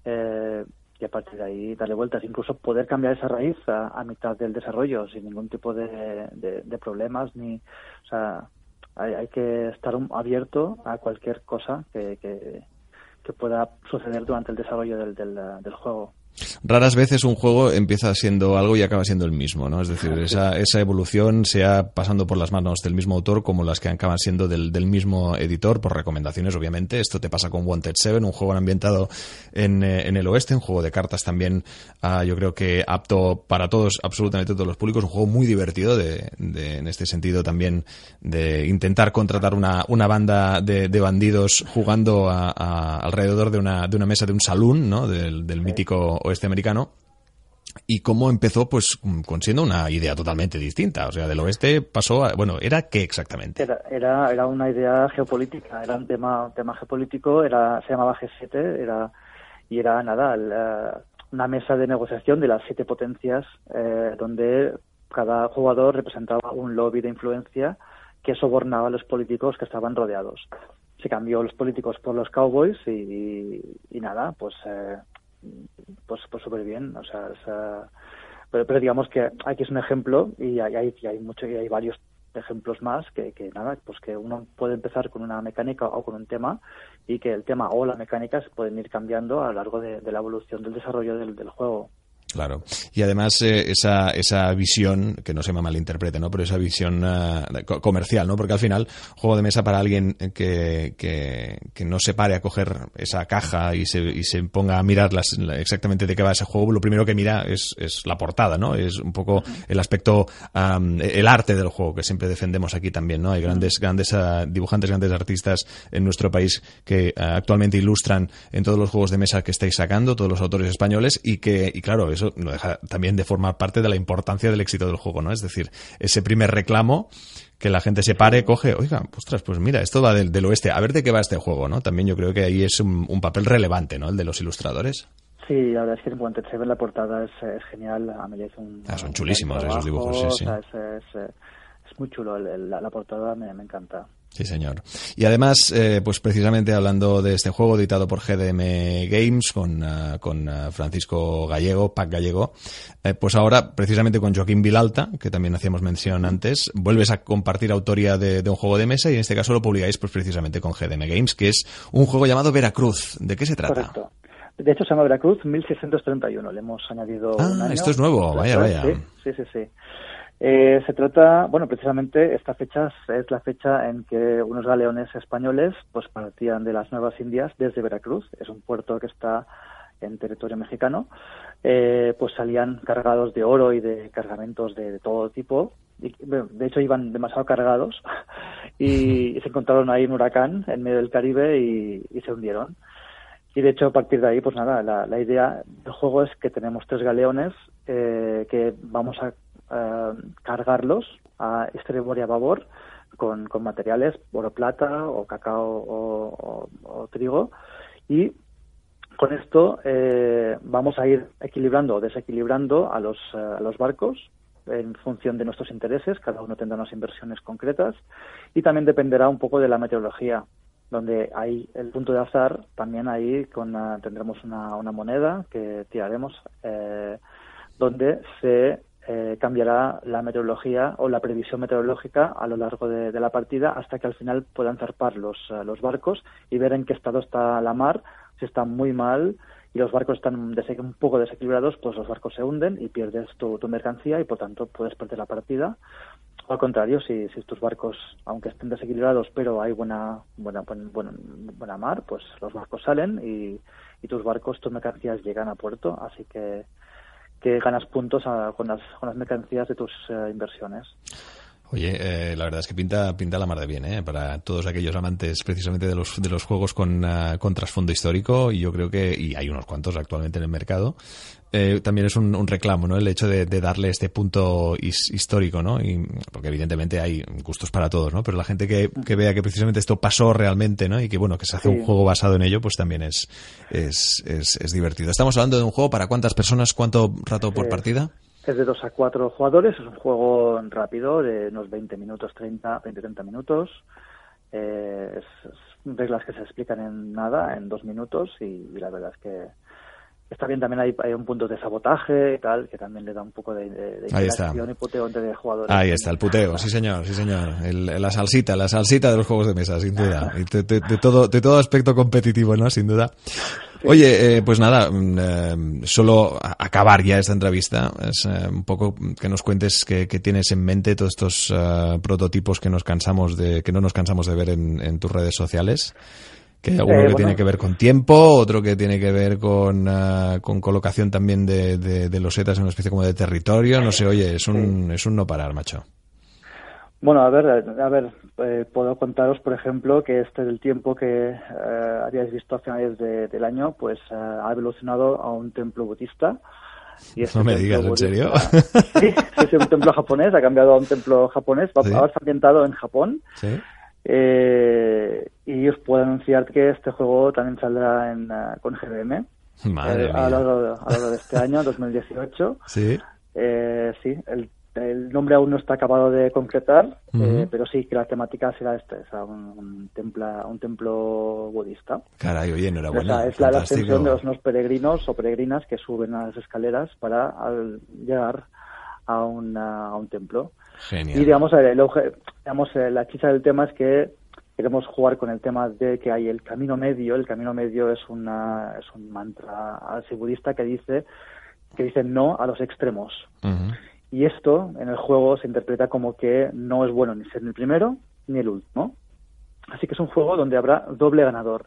Eh, y a partir de ahí darle vueltas, incluso poder cambiar esa raíz a, mitad del desarrollo sin ningún tipo de, de, problemas ni, o sea, hay, hay, que estar abierto a cualquier cosa que, que, pueda suceder durante el desarrollo del, del juego raras veces un juego empieza siendo algo y acaba siendo el mismo, ¿no? Es decir, esa, esa evolución sea pasando por las manos del mismo autor como las que acaban siendo del, del mismo editor, por recomendaciones, obviamente. Esto te pasa con Wanted Seven, un juego ambientado en, eh, en el oeste, un juego de cartas también, uh, yo creo que apto para todos, absolutamente todos los públicos, un juego muy divertido de, de en este sentido también de intentar contratar una, una banda de, de bandidos jugando a, a, alrededor de una, de una mesa de un salón, ¿no? Del, del mítico oeste americano y cómo empezó pues siendo una idea totalmente distinta, o sea, del oeste pasó a, bueno, ¿era qué exactamente? Era, era, era una idea geopolítica, era un tema, un tema geopolítico, era, se llamaba G7, era, y era nada, la, una mesa de negociación de las siete potencias, eh, donde cada jugador representaba un lobby de influencia que sobornaba a los políticos que estaban rodeados. Se cambió los políticos por los cowboys y, y, y nada, pues eh, pues pues súper bien o sea, o sea pero, pero, digamos que aquí es un ejemplo y hay, hay, hay mucho y hay varios ejemplos más que, que nada pues que uno puede empezar con una mecánica o con un tema y que el tema o la mecánica se pueden ir cambiando a lo largo de, la evolución del desarrollo del juego Claro. Y además eh, esa, esa visión, que no se me malinterprete, ¿no? Pero esa visión uh, comercial, ¿no? Porque al final, juego de mesa para alguien que, que, que, no se pare a coger esa caja y se, y se ponga a mirar las, exactamente de qué va ese juego, lo primero que mira es, es la portada, ¿no? Es un poco el aspecto, um, el arte del juego que siempre defendemos aquí también, ¿no? Hay grandes, grandes uh, dibujantes, grandes artistas en nuestro país que uh, actualmente ilustran en todos los juegos de mesa que estáis sacando, todos los autores españoles y que, y claro, eso eso no deja también de formar parte de la importancia del éxito del juego, ¿no? Es decir, ese primer reclamo que la gente se pare, coge, oiga, ostras, pues mira, esto va del, del oeste, a ver de qué va este juego, ¿no? También yo creo que ahí es un, un papel relevante, ¿no? El de los ilustradores. Sí, la verdad es que en Wanted Seven la portada es, es genial, a mí es un... Ah, son chulísimos trabajo, esos dibujos, sí, sí. O sea, es, es, es, muy chulo, el, el, la, la, portada me, me encanta. Sí, señor. Y además, eh, pues precisamente hablando de este juego editado por GDM Games con, uh, con uh, Francisco Gallego, Pac Gallego, eh, pues ahora precisamente con Joaquín Vilalta, que también hacíamos mención antes, vuelves a compartir autoría de, de, un juego de mesa y en este caso lo publicáis pues precisamente con GDM Games, que es un juego llamado Veracruz. ¿De qué se trata? Correcto. De hecho se llama Veracruz 1631, le hemos añadido ah, un año. esto es nuevo, vaya, vaya. Sí, sí, sí. sí. Eh, se trata, bueno, precisamente esta fecha es la fecha en que unos galeones españoles pues partían de las Nuevas Indias desde Veracruz, es un puerto que está en territorio mexicano, eh, pues salían cargados de oro y de cargamentos de, todo tipo, y, de hecho iban demasiado cargados. Y, se encontraron ahí un huracán en medio del Caribe y, y se hundieron. Y de hecho, a partir de ahí, pues nada, la, la idea del juego es que tenemos tres galeones eh, que vamos a uh, cargarlos a extremo y a babor con, con materiales oro plata o cacao o, trigo. Y con esto eh, vamos a ir equilibrando o desequilibrando a los, a los barcos en función de nuestros intereses, cada uno tendrá unas inversiones concretas y también dependerá un poco de la meteorología, donde hay el punto de azar, también ahí con tendremos una, moneda que tiraremos eh, donde se eh, cambiará la meteorología o la previsión meteorológica a lo largo de, la partida hasta que al final puedan zarpar los, eh, los barcos y ver en qué estado está la mar, si está muy mal y los barcos están un poco desequilibrados, pues los barcos se hunden y pierdes tu, mercancía y por tanto puedes perder la partida. O al contrario, si, si tus barcos, aunque estén desequilibrados, pero hay buena, buena, buena, buena mar, pues los barcos salen y, y tus barcos, tus mercancías llegan a puerto. Así que que ganas puntos con, las, con las mercancías de tus eh, inversiones. Oye, eh, la verdad es que pinta, pinta la mar de bien, ¿eh? Para todos aquellos amantes precisamente de los, de los juegos con, uh, con trasfondo histórico, y yo creo que, y hay unos cuantos actualmente en el mercado, eh, también es un, reclamo, ¿no? El hecho de, darle este punto histórico, ¿no? Y, porque evidentemente hay gustos para todos, ¿no? Pero la gente que, vea que precisamente esto pasó realmente, ¿no? Y que, bueno, que se hace un juego basado en ello, pues también es, es, es, divertido. Estamos hablando de un juego para cuántas personas, cuánto rato por partida? Es de 2 a 4 jugadores, es un juego rápido, de unos 20 minutos, 30, 20-30 minutos. Eh, es, reglas que se explican en nada, en dos minutos, y la verdad es que Está bien, también hay, hay, un punto de sabotaje y tal, que también le da un poco de, de, interacción y puteo entre jugadores. Ahí está, el puteo, sí señor, sí señor. la salsita, la salsita de los juegos de mesa, sin duda. Y de, todo, de todo aspecto competitivo, ¿no? Sin duda. Oye, eh, pues nada, mm, eh, solo acabar ya esta entrevista. Es eh, un poco que nos cuentes qué, tienes en mente todos estos prototipos que nos cansamos de, que no nos cansamos de ver en, en tus redes sociales. Que hay uno que tiene que ver con tiempo, otro que tiene que ver con, con colocación también de, de, los setas en una especie como de territorio. No sé, oye, es un, es un no parar, macho. Bueno, a ver, a ver, eh, puedo contaros, por ejemplo, que este del tiempo que eh, habíais visto a finales del año, pues eh, ha evolucionado a un templo budista. Y este no me digas, ¿en serio? Sí, es un templo japonés, ha cambiado a un templo japonés, ahora está ambientado en Japón. ¿Sí? Eh, y os puedo anunciar que este juego también saldrá en, uh, con GBM eh, a, lo largo, de este año, 2018. Sí. Eh, sí, el, el, nombre aún no está acabado de concretar, eh, pero sí que la temática será este, o sea, un, templo, un templo budista. Caray, oye, enhorabuena. O sea, es la ascensión de los unos peregrinos o peregrinas que suben a las escaleras para llegar a, una, a un templo. Genial. Y digamos, el, digamos, la chicha del tema es que queremos jugar con el tema de que hay el camino medio. El camino medio es, una, es un mantra budista que dice, que dice no a los extremos. Y esto en el juego se interpreta como que no es bueno ni ser el primero ni el último. Así que es un juego donde habrá doble ganador,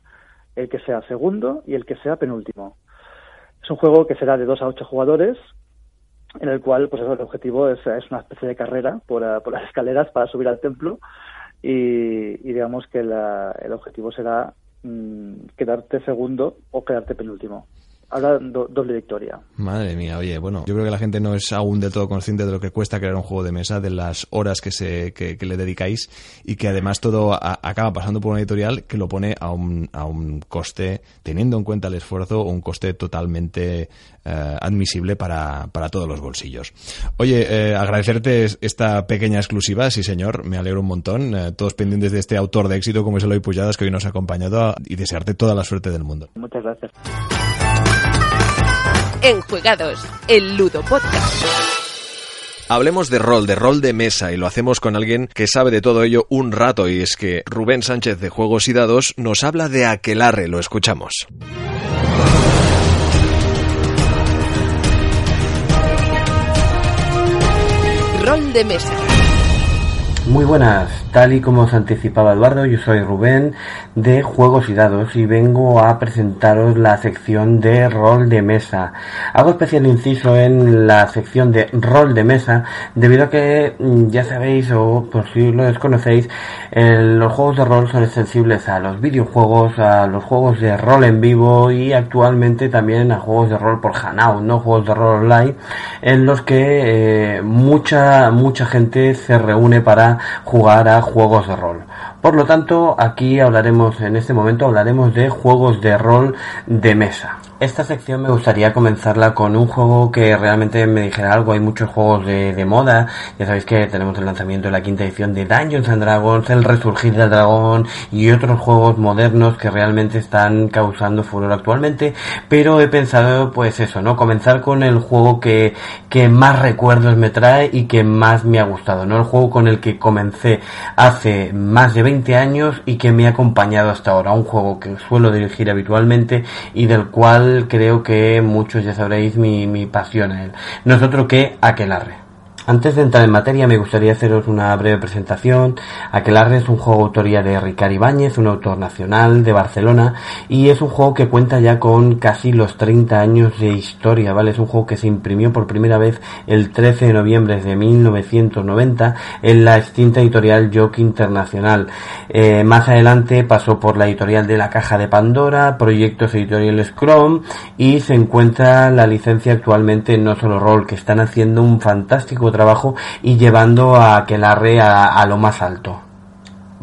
el que sea segundo y el que sea penúltimo. Es un juego que será de 2 a 8 jugadores, en el cual pues el objetivo es, una especie de carrera por, eh, por, las escaleras para subir al templo y, digamos que el objetivo será mm, quedarte segundo o quedarte penúltimo ahora doble victoria. Madre mía, oye, bueno, yo creo que la gente no es aún de todo consciente de lo que cuesta crear un juego de mesa, de las horas que, se, que, le dedicáis y que además todo acaba pasando por una editorial que lo pone a un, a un coste, teniendo en cuenta el esfuerzo, un coste totalmente eh, admisible para, para, todos los bolsillos. Oye, eh, agradecerte esta pequeña exclusiva, sí señor, me alegro un montón, eh, todos pendientes de este autor de éxito como es Eloy Pujadas que hoy nos ha acompañado y desearte toda la suerte del mundo. Muchas gracias. Enjuegados, el Ludo Podcast. Hablemos de rol, de rol de mesa, y lo hacemos con alguien que sabe de todo ello un rato, y es que Rubén Sánchez de Juegos y Dados nos habla de Aquelarre, lo escuchamos. Rol de mesa. Muy buenas, tal y como os anticipaba Eduardo, yo soy Rubén de Juegos y Dados y vengo a presentaros la sección de rol de mesa. Hago especial inciso en la sección de rol de mesa debido a que mm, ya sabéis o por si lo desconocéis, los juegos de rol son sensibles a los videojuegos, a los juegos de rol en vivo y actualmente también a juegos de rol por Hanout, no juegos de rol online en los que eh, mucha mucha gente se reúne para jugar a juegos de rol. Por lo tanto, aquí hablaremos, en este momento hablaremos de juegos de rol de mesa. Esta sección me gustaría comenzarla con un juego que realmente me dijera algo. Hay muchos juegos de, moda. Ya sabéis que tenemos el lanzamiento de la quinta edición de Dungeons and Dragons, el resurgir del dragón y otros juegos modernos que realmente están causando furor actualmente. Pero he pensado, pues eso, ¿no? Comenzar con el juego que, que más recuerdos me trae y que más me ha gustado, ¿no? El juego con el que comencé hace más de 20 años y que me ha acompañado hasta ahora. Un juego que suelo dirigir habitualmente y del cual creo que muchos ya sabréis mi, mi pasión a él. Nosotros que Aquelarre. Antes de entrar en materia me gustaría haceros una breve presentación. Aquelarre es un juego autoría de Ricard Ibáñez, un autor nacional de Barcelona, y es un juego que cuenta ya con casi los 30 años de historia, ¿vale? Es un juego que se imprimió por primera vez el 13 de noviembre de 1990 en la extinta editorial Joke Internacional. Eh, más adelante pasó por la editorial de la Caja de Pandora, proyectos editoriales Chrome, y se encuentra la licencia actualmente en No Solo Roll, que están haciendo un fantástico trabajo y llevando a Aquelarre a, a lo más alto.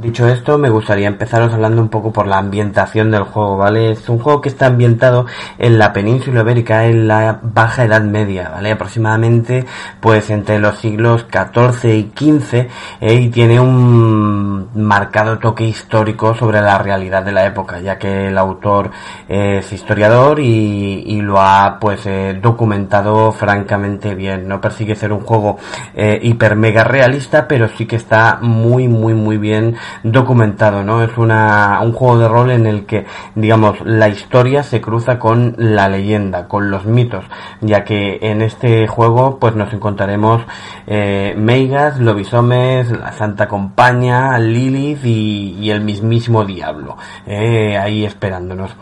Dicho esto, me gustaría empezaros hablando un poco por la ambientación del juego, ¿vale? Es un juego que está ambientado en la península ibérica en la Baja Edad Media, ¿vale? Aproximadamente, pues entre los siglos XIV y XV, ¿eh? y tiene un marcado toque histórico sobre la realidad de la época, ya que el autor es historiador y, lo ha, pues, eh, documentado francamente bien. No persigue ser un juego eh, hiper mega realista, pero sí que está muy, muy, muy bien documentado, ¿no? Es una, un juego de rol en el que, digamos, la historia se cruza con la leyenda, con los mitos, ya que en este juego, pues nos encontraremos eh, Meigas, Lobisomes, la Santa Compañía, Lilith y, el mismísimo Diablo, eh, ahí esperándonos.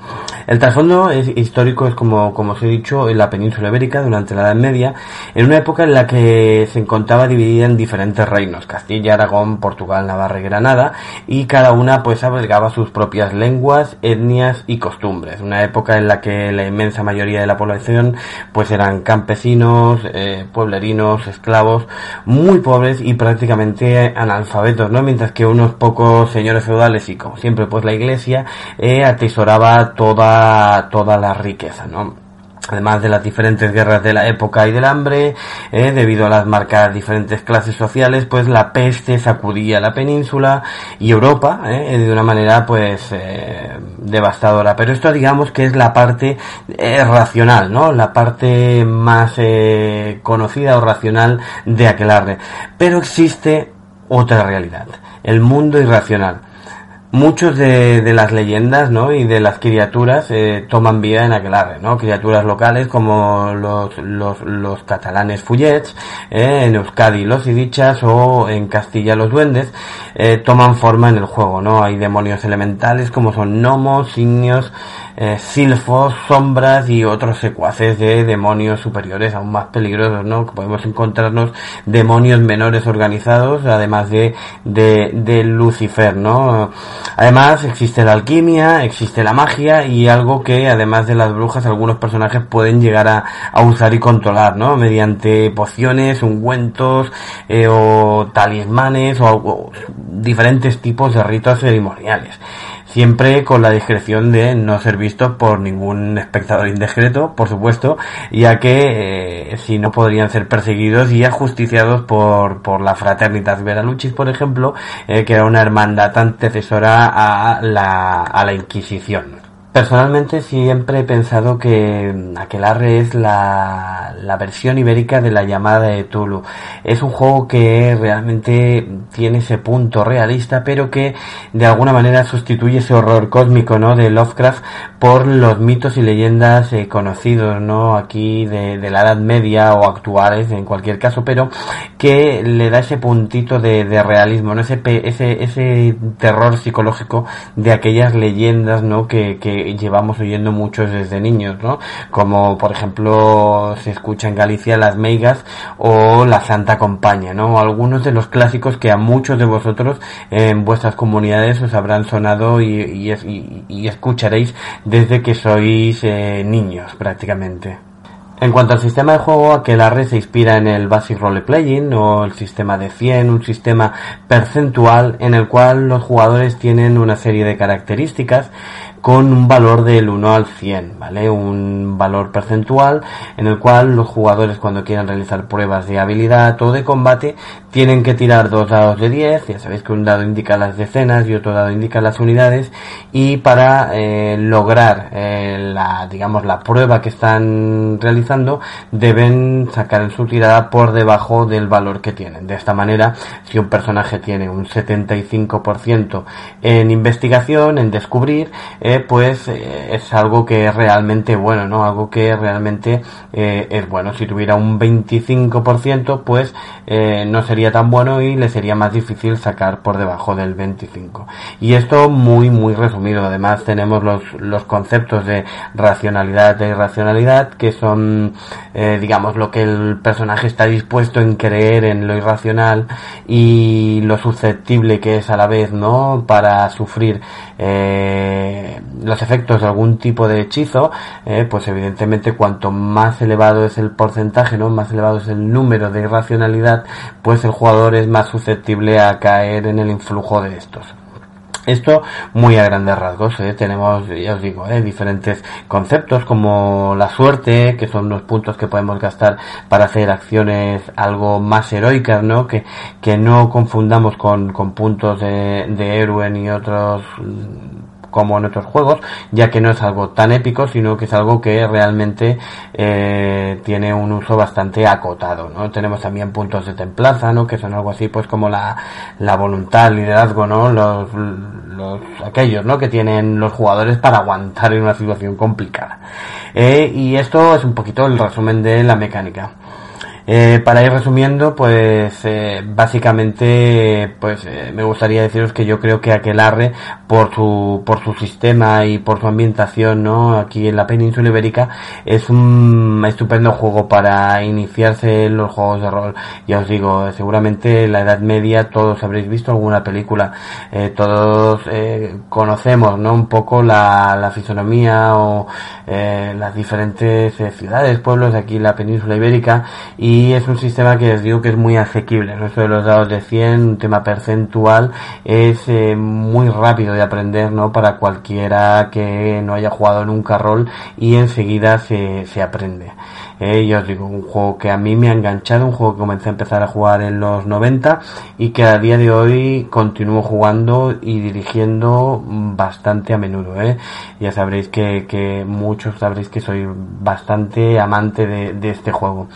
El trasfondo es, histórico es como, como os he dicho, en la península ibérica durante la Edad Media, en una época en la que se encontraba dividida en diferentes reinos, Castilla, Aragón, Portugal, Navarra y Granada, y cada una pues albergaba sus propias lenguas, etnias y costumbres. Una época en la que la inmensa mayoría de la población pues eran campesinos, eh, pueblerinos, esclavos, muy pobres y prácticamente analfabetos, ¿no? Mientras que unos pocos señores feudales y como siempre pues la iglesia eh, atesoraba toda, toda la riqueza, ¿no? Además de las diferentes guerras de la época y del hambre, eh, debido a las marcadas diferentes clases sociales, pues la peste sacudía la península y Europa eh, de una manera pues eh, devastadora. Pero esto digamos que es la parte racional, ¿no? La parte más conocida o racional de Aquelarre. Pero existe otra realidad, el mundo irracional muchos de, de, las leyendas ¿no? y de las criaturas eh, toman vida en Aquelarre, ¿no? Criaturas locales como los, los, los catalanes fullets, eh, en Euskadi los idichas o en Castilla los duendes, eh, toman forma en el juego, ¿no? Hay demonios elementales como son gnomos, signios, eh, silfos, sombras y otros secuaces de demonios superiores aún más peligrosos, ¿no? Podemos encontrarnos demonios menores organizados, además de, de, de Lucifer, ¿no? Además existe la alquimia, existe la magia y algo que además de las brujas algunos personajes pueden llegar a, a usar y controlar, ¿no? Mediante pociones, ungüentos eh, o talismanes o diferentes tipos de ritos ceremoniales siempre con la discreción de no ser visto por ningún espectador indiscreto, por supuesto, ya que eh, si no podrían ser perseguidos y ajusticiados por, por la Fraternitas Veraluchis, por ejemplo, eh, que era una hermandad antecesora a la, a la Inquisición. Personalmente siempre he pensado que Aquelarre es la, la, versión ibérica de la llamada de Tulu. Es un juego que realmente tiene ese punto realista, pero que de alguna manera sustituye ese horror cósmico, ¿no? De Lovecraft por los mitos y leyendas eh, conocidos, ¿no? Aquí de, de, la Edad Media o actuales, en cualquier caso, pero que le da ese puntito de, de realismo, ¿no? Ese, ese, ese terror psicológico de aquellas leyendas, ¿no? Que, que llevamos oyendo muchos desde niños, ¿no? Como por ejemplo se escucha en Galicia las Meigas o la Santa Compañía, ¿no? Algunos de los clásicos que a muchos de vosotros en vuestras comunidades os habrán sonado y, y, y escucharéis desde que sois eh, niños prácticamente. En cuanto al sistema de juego, Aquelarre se inspira en el Basic Role Playing o el sistema de 100, un sistema percentual en el cual los jugadores tienen una serie de características con un valor del 1 al 100, ¿vale? Un valor percentual en el cual los jugadores cuando quieran realizar pruebas de habilidad o de combate tienen que tirar dos dados de 10, ya sabéis que un dado indica las decenas y otro dado indica las unidades y para eh, lograr eh, la digamos la prueba que están realizando deben sacar en su tirada por debajo del valor que tienen. De esta manera, si un personaje tiene un 75% en investigación, en descubrir, pues eh, es algo que es realmente bueno, ¿no? Algo que realmente eh, es bueno. Si tuviera un 25%, pues eh, no sería tan bueno y le sería más difícil sacar por debajo del 25. Y esto muy, muy resumido. Además tenemos los, los conceptos de racionalidad e irracionalidad, que son, digamos, lo que el personaje está dispuesto en creer en lo irracional y lo susceptible que es a la vez, ¿no? Para sufrir eh, los efectos de algún tipo de hechizo, eh, pues evidentemente cuanto más elevado es el porcentaje, ¿no? Más elevado es el número de irracionalidad, pues el jugador es más susceptible a caer en el influjo de estos. Esto muy a grandes rasgos. ¿eh? Tenemos, ya os digo, ¿eh? diferentes conceptos como la suerte, que son los puntos que podemos gastar para hacer acciones algo más heroicas, ¿no? Que, que no confundamos con, con puntos de, de héroe ni otros como en otros juegos, ya que no es algo tan épico, sino que es algo que realmente eh, tiene un uso bastante acotado, ¿no? Tenemos también puntos de templaza, ¿no? Que son algo así, pues como la, la voluntad, el liderazgo, ¿no? Los, los, aquellos, ¿no? Que tienen los jugadores para aguantar en una situación complicada. Eh, y esto es un poquito el resumen de la mecánica. Eh, para ir resumiendo, pues eh, básicamente, pues eh, me gustaría deciros que yo creo que Aquelarre, por su por su sistema y por su ambientación, no, aquí en la península ibérica, es un estupendo juego para iniciarse en los juegos de rol. Ya os digo, seguramente en la Edad Media todos habréis visto alguna película, todos conocemos, no, un poco la, la fisonomía o las diferentes ciudades, pueblos de aquí en la península ibérica y y es un sistema que os digo que es muy asequible. ¿no? Esto de los dados de 100, un tema percentual, es eh, muy rápido de aprender ¿no? para cualquiera que no haya jugado nunca rol y enseguida se, se aprende. Eh, yo os digo, un juego que a mí me ha enganchado, un juego que comencé a empezar a jugar en los 90 y que a día de hoy continúo jugando y dirigiendo bastante a menudo. ¿eh? Ya sabréis que, que muchos sabréis que soy bastante amante de, de este juego.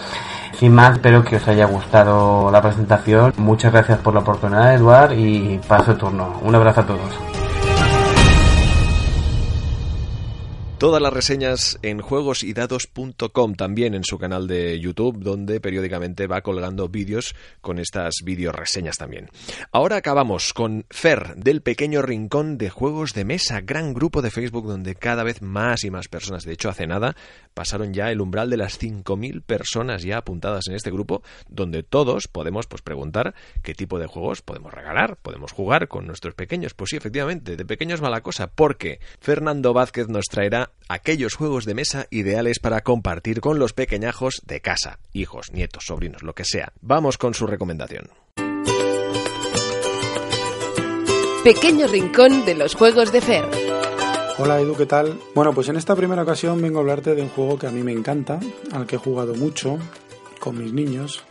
Sin más, espero que os haya gustado la presentación. Muchas gracias por la oportunidad, Eduard, y paso el turno. Un abrazo a todos. Todas las reseñas en juegosydados.com, también en su canal de YouTube, donde periódicamente va colgando vídeos con estas vídeo reseñas también. Ahora acabamos con Fer, del pequeño rincón de juegos de mesa, gran grupo de Facebook donde cada vez más y más personas, de hecho hace nada, pasaron ya el umbral de las 5.000 personas ya apuntadas en este grupo, donde todos podemos pues, preguntar qué tipo de juegos podemos regalar, podemos jugar con nuestros pequeños. Pues sí, efectivamente, de pequeños mala cosa, porque Fernando Vázquez nos traerá aquellos juegos de mesa ideales para compartir con los pequeñajos de casa, hijos, nietos, sobrinos, lo que sea. Vamos con su recomendación. Pequeño rincón de los juegos de Fer. Hola Edu, ¿qué tal? Bueno, pues en esta primera ocasión vengo a hablarte de un juego que a mí me encanta, al que he jugado mucho con mis niños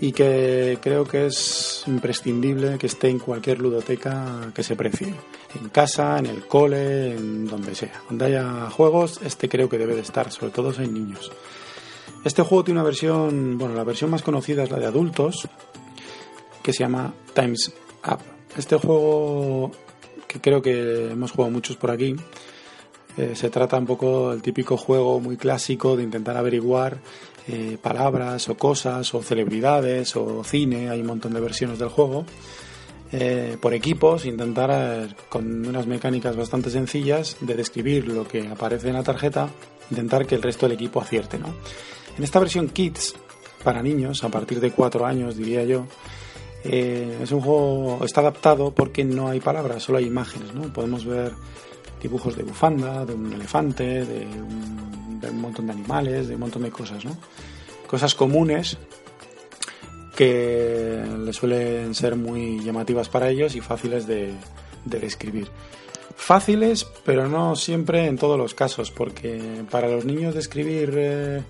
y que creo que es imprescindible que esté en cualquier ludoteca que se precie. En casa, en el cole, en donde sea. Donde haya juegos, este creo que debe de estar, sobre todo hay niños. Este juego tiene una versión, bueno, la versión más conocida es la de adultos, que se llama Times Up. Este juego, que creo que hemos jugado muchos por aquí, eh, se trata un poco del típico juego muy clásico de intentar averiguar eh, palabras o cosas o celebridades o cine, hay un montón de versiones del juego, eh, por equipos, intentar eh, con unas mecánicas bastante sencillas de describir lo que aparece en la tarjeta, intentar que el resto del equipo acierte. ¿no? En esta versión Kids, para niños, a partir de cuatro años diría yo, es un juego, está adaptado porque no hay palabras, solo hay imágenes, ¿no? Podemos ver dibujos de bufanda, de un elefante, de un de un montón de animales, de un montón de cosas, ¿no? Cosas comunes que le suelen ser muy llamativas para ellos y fáciles de, describir. Fáciles, pero no siempre en todos los casos, porque para los niños describir eh,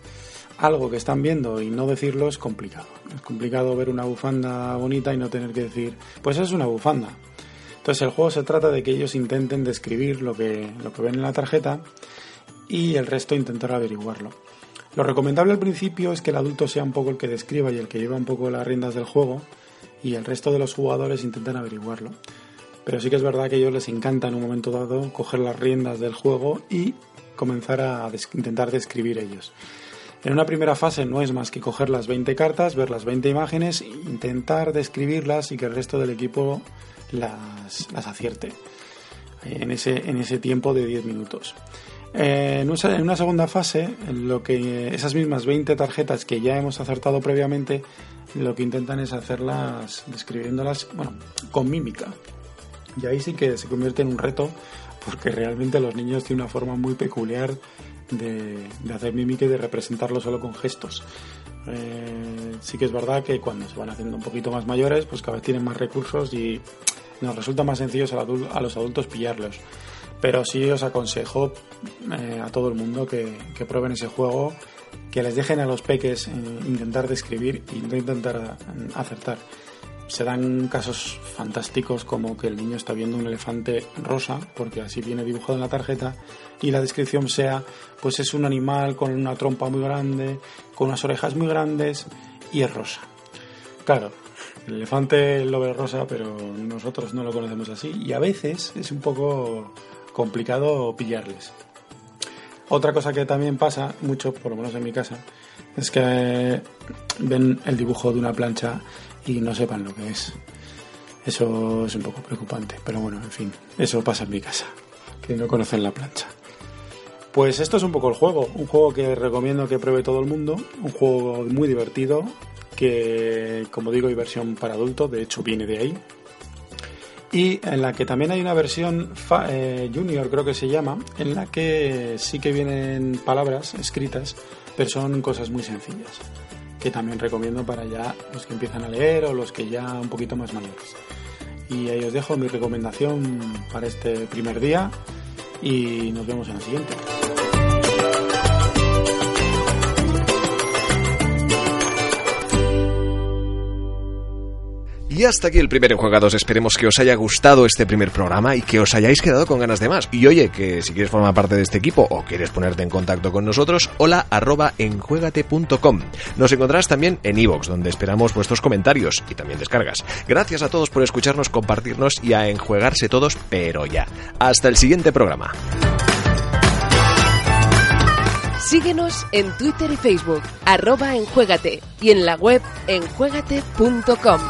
algo que están viendo y no decirlo es complicado. Es complicado ver una bufanda bonita y no tener que decir, pues es una bufanda. Entonces el juego se trata de que ellos intenten describir lo que, lo que ven en la tarjeta y el resto intentar averiguarlo. Lo recomendable al principio es que el adulto sea un poco el que describa y el que lleva un poco las riendas del juego y el resto de los jugadores intenten averiguarlo. Pero sí que es verdad que a ellos les encanta en un momento dado coger las riendas del juego y comenzar a intentar describir ellos. En una primera fase no es más que coger las 20 cartas, ver las 20 imágenes, intentar describirlas y que el resto del equipo las, las acierte en ese, en ese tiempo de 10 minutos. Eh, en, una, segunda fase, lo que esas mismas 20 tarjetas que ya hemos acertado previamente, lo que intentan es hacerlas describiéndolas bueno, con mímica. Y ahí sí que se convierte en un reto porque realmente los niños tienen una forma muy peculiar de, hacer mímica y de representarlo solo con gestos. Eh, sí que es verdad que cuando se van haciendo un poquito más mayores, pues cada vez tienen más recursos y nos resulta más sencillo a los adultos pillarlos. Pero sí os aconsejo eh, a todo el mundo que, prueben ese juego, que les dejen a los peques eh, intentar describir y no intentar acertar. Se dan casos fantásticos como que el niño está viendo un elefante rosa, porque así viene dibujado en la tarjeta, y la descripción sea, pues es un animal con una trompa muy grande, con unas orejas muy grandes y es rosa. Claro, el elefante lo ve rosa, pero nosotros no lo conocemos así y a veces es un poco complicado pillarles. Otra cosa que también pasa mucho, por lo menos en mi casa, es que ven el dibujo de una plancha y no sepan lo que es. Eso es un poco preocupante, pero bueno, en fin, eso pasa en mi casa, que no conocen la plancha. Pues esto es un poco el juego, un juego que recomiendo que pruebe todo el mundo, un juego muy divertido, que como digo hay versión para adultos, de hecho viene de ahí. Y en la que también hay una versión eh, junior, creo que se llama, en la que sí que vienen palabras escritas, pero son cosas muy sencillas, que también recomiendo para ya los que empiezan a leer o los que ya un poquito más mayores. Y ahí os dejo mi recomendación para este primer día y nos vemos en la siguiente. Y hasta aquí el primer Enjuegados. Esperemos que os haya gustado este primer programa y que os hayáis quedado con ganas de más. Y oye, que si quieres formar parte de este equipo o quieres ponerte en contacto con nosotros, hola arroba enjuegate.com. Nos encontrarás también en iVoox, donde esperamos vuestros comentarios y también descargas. Gracias a todos por escucharnos, compartirnos y a enjuegarse todos, pero ya. Hasta el siguiente programa. Síguenos en Twitter y Facebook, arroba y en la web enjuegate.com.